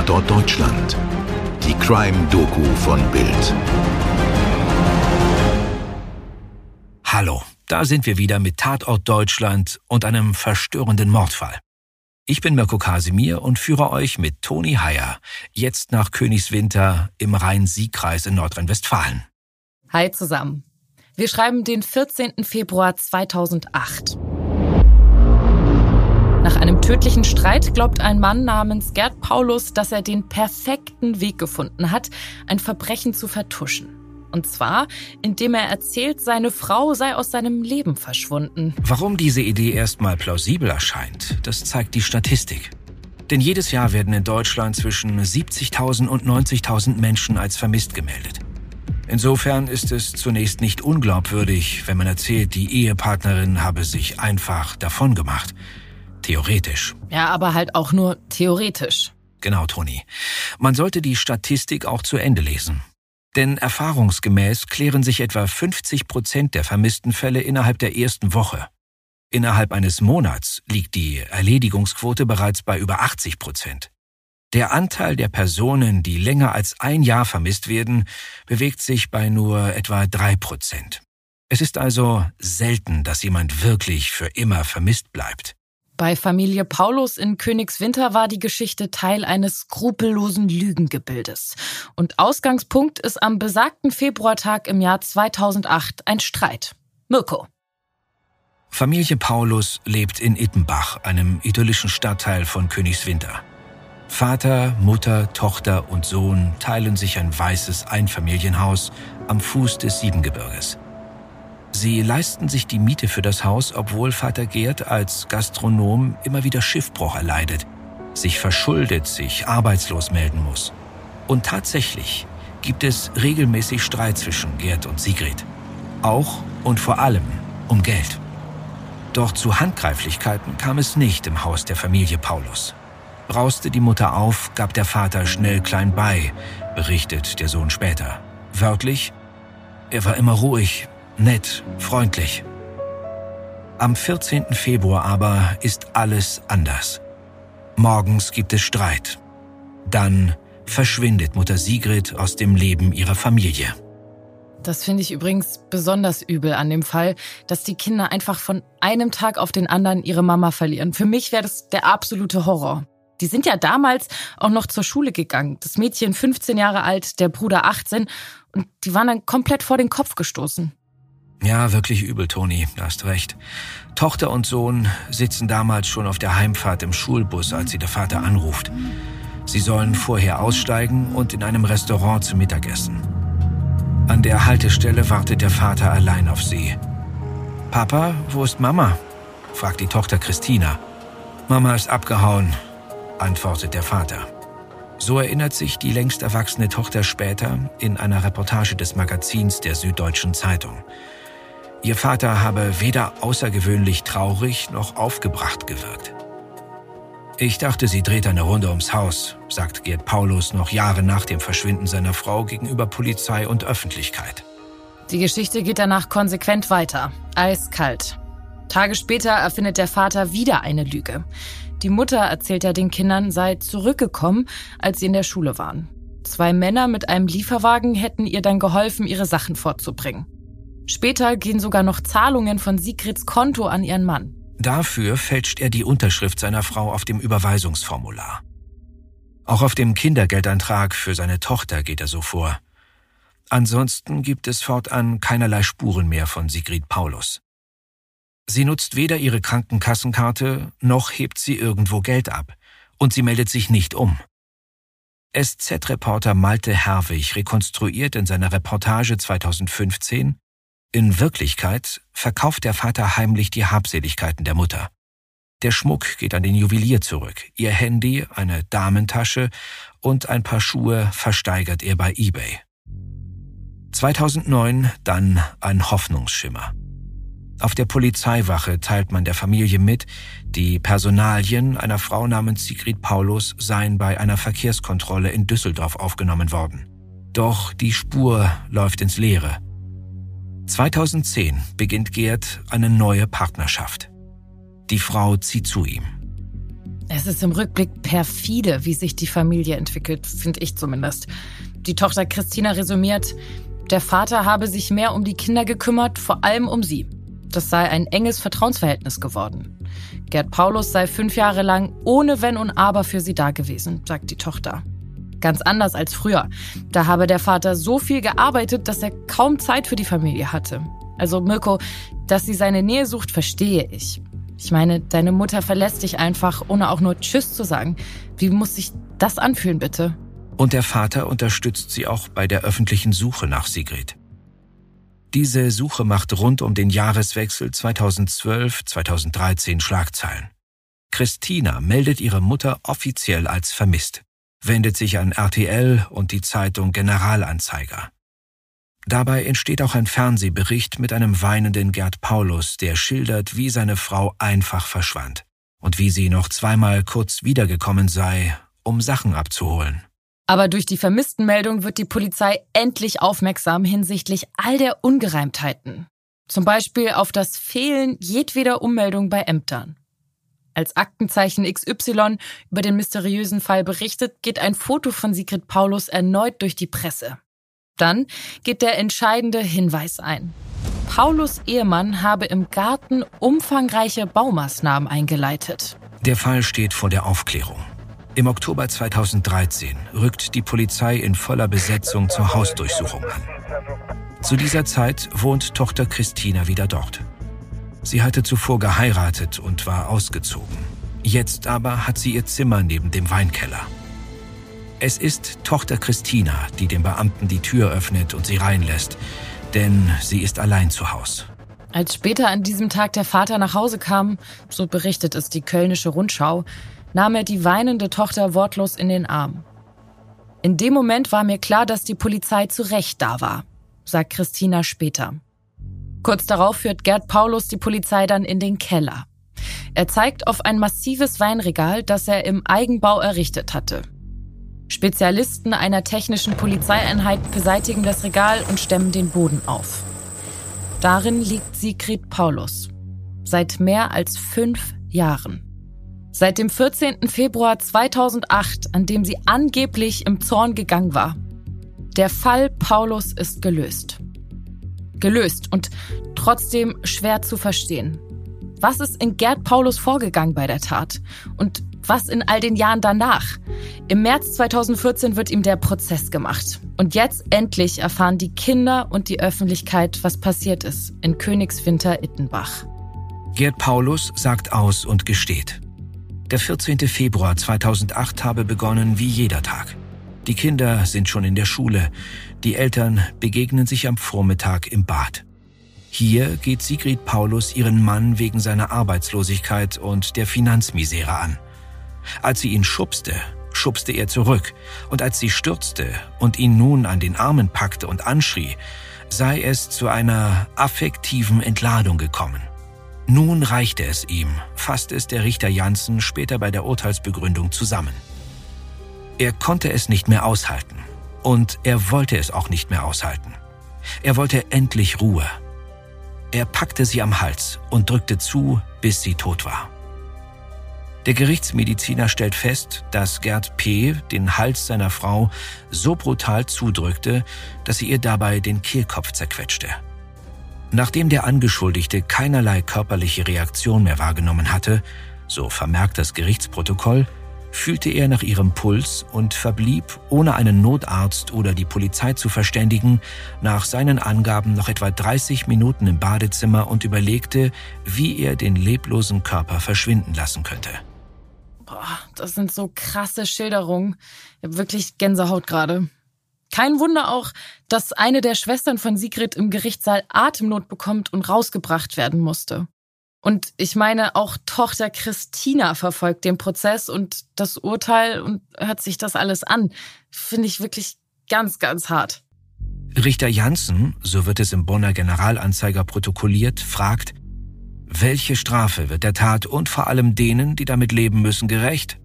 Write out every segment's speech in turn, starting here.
Tatort Deutschland. Die Crime-Doku von Bild. Hallo, da sind wir wieder mit Tatort Deutschland und einem verstörenden Mordfall. Ich bin Mirko Kasimir und führe euch mit Toni Heyer jetzt nach Königswinter im Rhein-Sieg-Kreis in Nordrhein-Westfalen. Hi zusammen. Wir schreiben den 14. Februar 2008. Einem tödlichen Streit glaubt ein Mann namens Gerd Paulus, dass er den perfekten Weg gefunden hat, ein Verbrechen zu vertuschen. Und zwar, indem er erzählt, seine Frau sei aus seinem Leben verschwunden. Warum diese Idee erstmal plausibel erscheint, das zeigt die Statistik. Denn jedes Jahr werden in Deutschland zwischen 70.000 und 90.000 Menschen als vermisst gemeldet. Insofern ist es zunächst nicht unglaubwürdig, wenn man erzählt, die Ehepartnerin habe sich einfach davongemacht. Theoretisch. Ja, aber halt auch nur theoretisch. Genau, Toni. Man sollte die Statistik auch zu Ende lesen. Denn erfahrungsgemäß klären sich etwa 50 Prozent der vermissten Fälle innerhalb der ersten Woche. Innerhalb eines Monats liegt die Erledigungsquote bereits bei über 80 Prozent. Der Anteil der Personen, die länger als ein Jahr vermisst werden, bewegt sich bei nur etwa drei Prozent. Es ist also selten, dass jemand wirklich für immer vermisst bleibt. Bei Familie Paulus in Königswinter war die Geschichte Teil eines skrupellosen Lügengebildes. Und Ausgangspunkt ist am besagten Februartag im Jahr 2008 ein Streit. Mirko. Familie Paulus lebt in Ittenbach, einem idyllischen Stadtteil von Königswinter. Vater, Mutter, Tochter und Sohn teilen sich ein weißes Einfamilienhaus am Fuß des Siebengebirges. Sie leisten sich die Miete für das Haus, obwohl Vater Gerd als Gastronom immer wieder Schiffbruch erleidet, sich verschuldet, sich arbeitslos melden muss. Und tatsächlich gibt es regelmäßig Streit zwischen Gerd und Sigrid. Auch und vor allem um Geld. Doch zu Handgreiflichkeiten kam es nicht im Haus der Familie Paulus. Brauste die Mutter auf, gab der Vater schnell klein bei, berichtet der Sohn später. Wörtlich, er war immer ruhig, nett, freundlich. Am 14. Februar aber ist alles anders. Morgens gibt es Streit. Dann verschwindet Mutter Sigrid aus dem Leben ihrer Familie. Das finde ich übrigens besonders übel an dem Fall, dass die Kinder einfach von einem Tag auf den anderen ihre Mama verlieren. Für mich wäre das der absolute Horror. Die sind ja damals auch noch zur Schule gegangen. Das Mädchen 15 Jahre alt, der Bruder 18 und die waren dann komplett vor den Kopf gestoßen. Ja, wirklich übel, Toni, du hast recht. Tochter und Sohn sitzen damals schon auf der Heimfahrt im Schulbus, als sie der Vater anruft. Sie sollen vorher aussteigen und in einem Restaurant zu Mittag essen. An der Haltestelle wartet der Vater allein auf sie. Papa, wo ist Mama? fragt die Tochter Christina. Mama ist abgehauen, antwortet der Vater. So erinnert sich die längst erwachsene Tochter später in einer Reportage des Magazins der Süddeutschen Zeitung. Ihr Vater habe weder außergewöhnlich traurig noch aufgebracht gewirkt. Ich dachte, sie dreht eine Runde ums Haus, sagt Gerd Paulus noch Jahre nach dem Verschwinden seiner Frau gegenüber Polizei und Öffentlichkeit. Die Geschichte geht danach konsequent weiter. Eiskalt. Tage später erfindet der Vater wieder eine Lüge. Die Mutter erzählt er den Kindern, sei zurückgekommen, als sie in der Schule waren. Zwei Männer mit einem Lieferwagen hätten ihr dann geholfen, ihre Sachen vorzubringen. Später gehen sogar noch Zahlungen von Sigrids Konto an ihren Mann. Dafür fälscht er die Unterschrift seiner Frau auf dem Überweisungsformular. Auch auf dem Kindergeldantrag für seine Tochter geht er so vor. Ansonsten gibt es fortan keinerlei Spuren mehr von Sigrid Paulus. Sie nutzt weder ihre Krankenkassenkarte, noch hebt sie irgendwo Geld ab. Und sie meldet sich nicht um. SZ-Reporter Malte Herwig rekonstruiert in seiner Reportage 2015, in Wirklichkeit verkauft der Vater heimlich die Habseligkeiten der Mutter. Der Schmuck geht an den Juwelier zurück. Ihr Handy, eine Damentasche und ein paar Schuhe versteigert er bei eBay. 2009 dann ein Hoffnungsschimmer. Auf der Polizeiwache teilt man der Familie mit, die Personalien einer Frau namens Sigrid Paulus seien bei einer Verkehrskontrolle in Düsseldorf aufgenommen worden. Doch die Spur läuft ins Leere. 2010 beginnt Gerd eine neue Partnerschaft. Die Frau zieht zu ihm. Es ist im Rückblick perfide, wie sich die Familie entwickelt, finde ich zumindest. Die Tochter Christina resümiert, der Vater habe sich mehr um die Kinder gekümmert, vor allem um sie. Das sei ein enges Vertrauensverhältnis geworden. Gerd Paulus sei fünf Jahre lang ohne Wenn und Aber für sie da gewesen, sagt die Tochter. Ganz anders als früher. Da habe der Vater so viel gearbeitet, dass er kaum Zeit für die Familie hatte. Also Mirko, dass sie seine Nähe sucht, verstehe ich. Ich meine, deine Mutter verlässt dich einfach, ohne auch nur Tschüss zu sagen. Wie muss sich das anfühlen, bitte? Und der Vater unterstützt sie auch bei der öffentlichen Suche nach Sigrid. Diese Suche macht rund um den Jahreswechsel 2012-2013 Schlagzeilen. Christina meldet ihre Mutter offiziell als vermisst, wendet sich an RTL und die Zeitung Generalanzeiger. Dabei entsteht auch ein Fernsehbericht mit einem weinenden Gerd Paulus, der schildert, wie seine Frau einfach verschwand und wie sie noch zweimal kurz wiedergekommen sei, um Sachen abzuholen. Aber durch die Vermisstenmeldung wird die Polizei endlich aufmerksam hinsichtlich all der Ungereimtheiten. Zum Beispiel auf das Fehlen jedweder Ummeldung bei Ämtern. Als Aktenzeichen XY über den mysteriösen Fall berichtet, geht ein Foto von Sigrid Paulus erneut durch die Presse. Dann geht der entscheidende Hinweis ein. Paulus Ehemann habe im Garten umfangreiche Baumaßnahmen eingeleitet. Der Fall steht vor der Aufklärung. Im Oktober 2013 rückt die Polizei in voller Besetzung zur Hausdurchsuchung an. Zu dieser Zeit wohnt Tochter Christina wieder dort. Sie hatte zuvor geheiratet und war ausgezogen. Jetzt aber hat sie ihr Zimmer neben dem Weinkeller. Es ist Tochter Christina, die dem Beamten die Tür öffnet und sie reinlässt, denn sie ist allein zu Hause. Als später an diesem Tag der Vater nach Hause kam, so berichtet es die Kölnische Rundschau, nahm er die weinende Tochter wortlos in den Arm. In dem Moment war mir klar, dass die Polizei zu Recht da war, sagt Christina später. Kurz darauf führt Gerd Paulus die Polizei dann in den Keller. Er zeigt auf ein massives Weinregal, das er im Eigenbau errichtet hatte. Spezialisten einer technischen Polizeieinheit beseitigen das Regal und stemmen den Boden auf. Darin liegt Sigrid Paulus. Seit mehr als fünf Jahren. Seit dem 14. Februar 2008, an dem sie angeblich im Zorn gegangen war. Der Fall Paulus ist gelöst. Gelöst und trotzdem schwer zu verstehen. Was ist in Gerd Paulus vorgegangen bei der Tat? Und was in all den Jahren danach? Im März 2014 wird ihm der Prozess gemacht. Und jetzt endlich erfahren die Kinder und die Öffentlichkeit, was passiert ist in Königswinter Ittenbach. Gerd Paulus sagt aus und gesteht. Der 14. Februar 2008 habe begonnen wie jeder Tag. Die Kinder sind schon in der Schule. Die Eltern begegnen sich am Vormittag im Bad. Hier geht Sigrid Paulus ihren Mann wegen seiner Arbeitslosigkeit und der Finanzmisere an. Als sie ihn schubste, schubste er zurück, und als sie stürzte und ihn nun an den Armen packte und anschrie, sei es zu einer affektiven Entladung gekommen. Nun reichte es ihm, fasste es der Richter Janssen später bei der Urteilsbegründung zusammen. Er konnte es nicht mehr aushalten. Und er wollte es auch nicht mehr aushalten. Er wollte endlich Ruhe. Er packte sie am Hals und drückte zu, bis sie tot war. Der Gerichtsmediziner stellt fest, dass Gerd P. den Hals seiner Frau so brutal zudrückte, dass sie ihr dabei den Kehlkopf zerquetschte. Nachdem der Angeschuldigte keinerlei körperliche Reaktion mehr wahrgenommen hatte, so vermerkt das Gerichtsprotokoll, fühlte er nach ihrem Puls und verblieb, ohne einen Notarzt oder die Polizei zu verständigen, nach seinen Angaben noch etwa 30 Minuten im Badezimmer und überlegte, wie er den leblosen Körper verschwinden lassen könnte. Boah, das sind so krasse Schilderungen. Ich habe wirklich Gänsehaut gerade. Kein Wunder auch, dass eine der Schwestern von Sigrid im Gerichtssaal Atemnot bekommt und rausgebracht werden musste. Und ich meine, auch Tochter Christina verfolgt den Prozess und das Urteil und hört sich das alles an. Finde ich wirklich ganz, ganz hart. Richter Janssen, so wird es im Bonner Generalanzeiger protokolliert, fragt, welche Strafe wird der Tat und vor allem denen, die damit leben müssen, gerecht?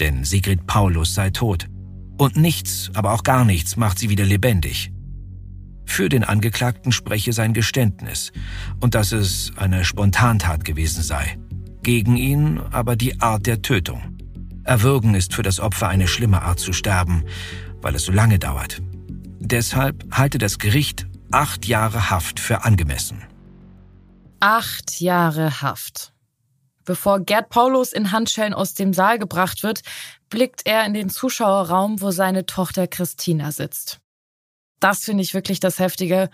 Denn Sigrid Paulus sei tot. Und nichts, aber auch gar nichts macht sie wieder lebendig. Für den Angeklagten spreche sein Geständnis und dass es eine Spontantat gewesen sei. Gegen ihn aber die Art der Tötung. Erwürgen ist für das Opfer eine schlimme Art zu sterben, weil es so lange dauert. Deshalb halte das Gericht acht Jahre Haft für angemessen. Acht Jahre Haft. Bevor Gerd Paulus in Handschellen aus dem Saal gebracht wird, blickt er in den Zuschauerraum, wo seine Tochter Christina sitzt. Das finde ich wirklich das Heftige.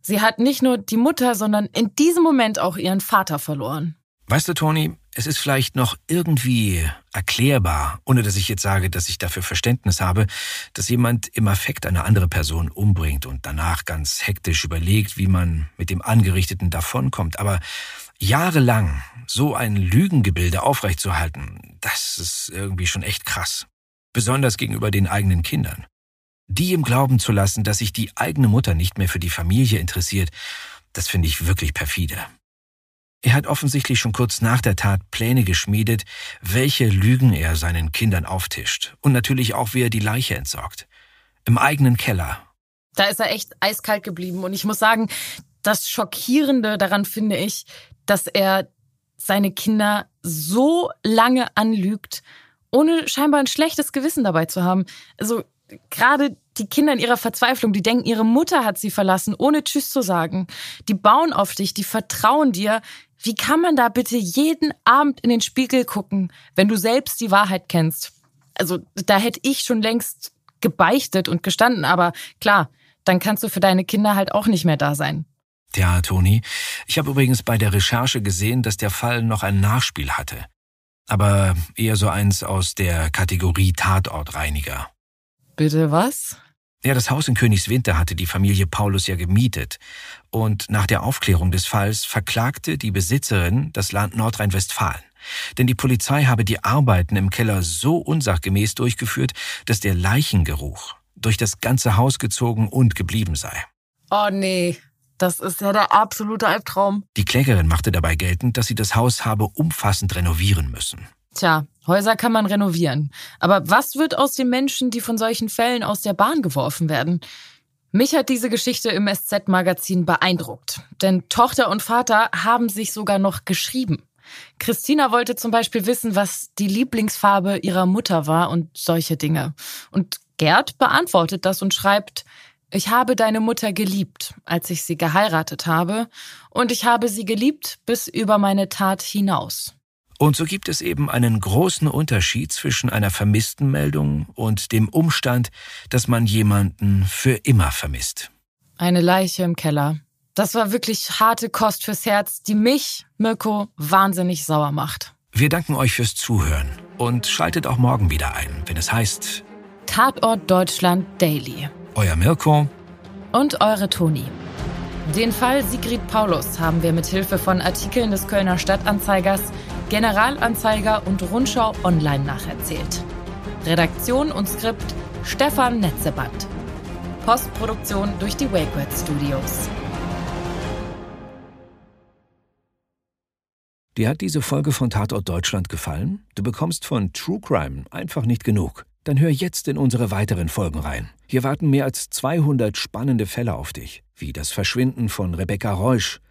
Sie hat nicht nur die Mutter, sondern in diesem Moment auch ihren Vater verloren. Weißt du, Toni, es ist vielleicht noch irgendwie erklärbar, ohne dass ich jetzt sage, dass ich dafür Verständnis habe, dass jemand im Affekt eine andere Person umbringt und danach ganz hektisch überlegt, wie man mit dem Angerichteten davonkommt. Aber jahrelang so ein Lügengebilde aufrechtzuerhalten, das ist irgendwie schon echt krass. Besonders gegenüber den eigenen Kindern. Die im Glauben zu lassen, dass sich die eigene Mutter nicht mehr für die Familie interessiert, das finde ich wirklich perfide. Er hat offensichtlich schon kurz nach der Tat Pläne geschmiedet, welche Lügen er seinen Kindern auftischt und natürlich auch, wie er die Leiche entsorgt. Im eigenen Keller. Da ist er echt eiskalt geblieben und ich muss sagen, das Schockierende daran finde ich, dass er seine Kinder so lange anlügt, ohne scheinbar ein schlechtes Gewissen dabei zu haben. Also gerade die Kinder in ihrer Verzweiflung, die denken, ihre Mutter hat sie verlassen, ohne Tschüss zu sagen. Die bauen auf dich, die vertrauen dir. Wie kann man da bitte jeden Abend in den Spiegel gucken, wenn du selbst die Wahrheit kennst? Also da hätte ich schon längst gebeichtet und gestanden, aber klar, dann kannst du für deine Kinder halt auch nicht mehr da sein. Ja, Toni. Ich habe übrigens bei der Recherche gesehen, dass der Fall noch ein Nachspiel hatte. Aber eher so eins aus der Kategorie Tatortreiniger. Bitte was? Ja, das Haus in Königswinter hatte die Familie Paulus ja gemietet. Und nach der Aufklärung des Falls verklagte die Besitzerin das Land Nordrhein-Westfalen. Denn die Polizei habe die Arbeiten im Keller so unsachgemäß durchgeführt, dass der Leichengeruch durch das ganze Haus gezogen und geblieben sei. Oh nee, das ist ja der absolute Albtraum. Die Klägerin machte dabei geltend, dass sie das Haus habe umfassend renovieren müssen. Tja, Häuser kann man renovieren. Aber was wird aus den Menschen, die von solchen Fällen aus der Bahn geworfen werden? Mich hat diese Geschichte im SZ-Magazin beeindruckt. Denn Tochter und Vater haben sich sogar noch geschrieben. Christina wollte zum Beispiel wissen, was die Lieblingsfarbe ihrer Mutter war und solche Dinge. Und Gerd beantwortet das und schreibt, ich habe deine Mutter geliebt, als ich sie geheiratet habe, und ich habe sie geliebt bis über meine Tat hinaus. Und so gibt es eben einen großen Unterschied zwischen einer vermissten Meldung und dem Umstand, dass man jemanden für immer vermisst. Eine Leiche im Keller. Das war wirklich harte Kost fürs Herz, die mich, Mirko, wahnsinnig sauer macht. Wir danken euch fürs Zuhören und schaltet auch morgen wieder ein, wenn es heißt Tatort Deutschland Daily. Euer Mirko und eure Toni. Den Fall Sigrid Paulus haben wir mit Hilfe von Artikeln des Kölner Stadtanzeigers Generalanzeiger und Rundschau online nacherzählt. Redaktion und Skript Stefan Netzeband. Postproduktion durch die WakeWord Studios. Dir hat diese Folge von Tatort Deutschland gefallen? Du bekommst von True Crime einfach nicht genug. Dann hör jetzt in unsere weiteren Folgen rein. Hier warten mehr als 200 spannende Fälle auf dich, wie das Verschwinden von Rebecca Reusch,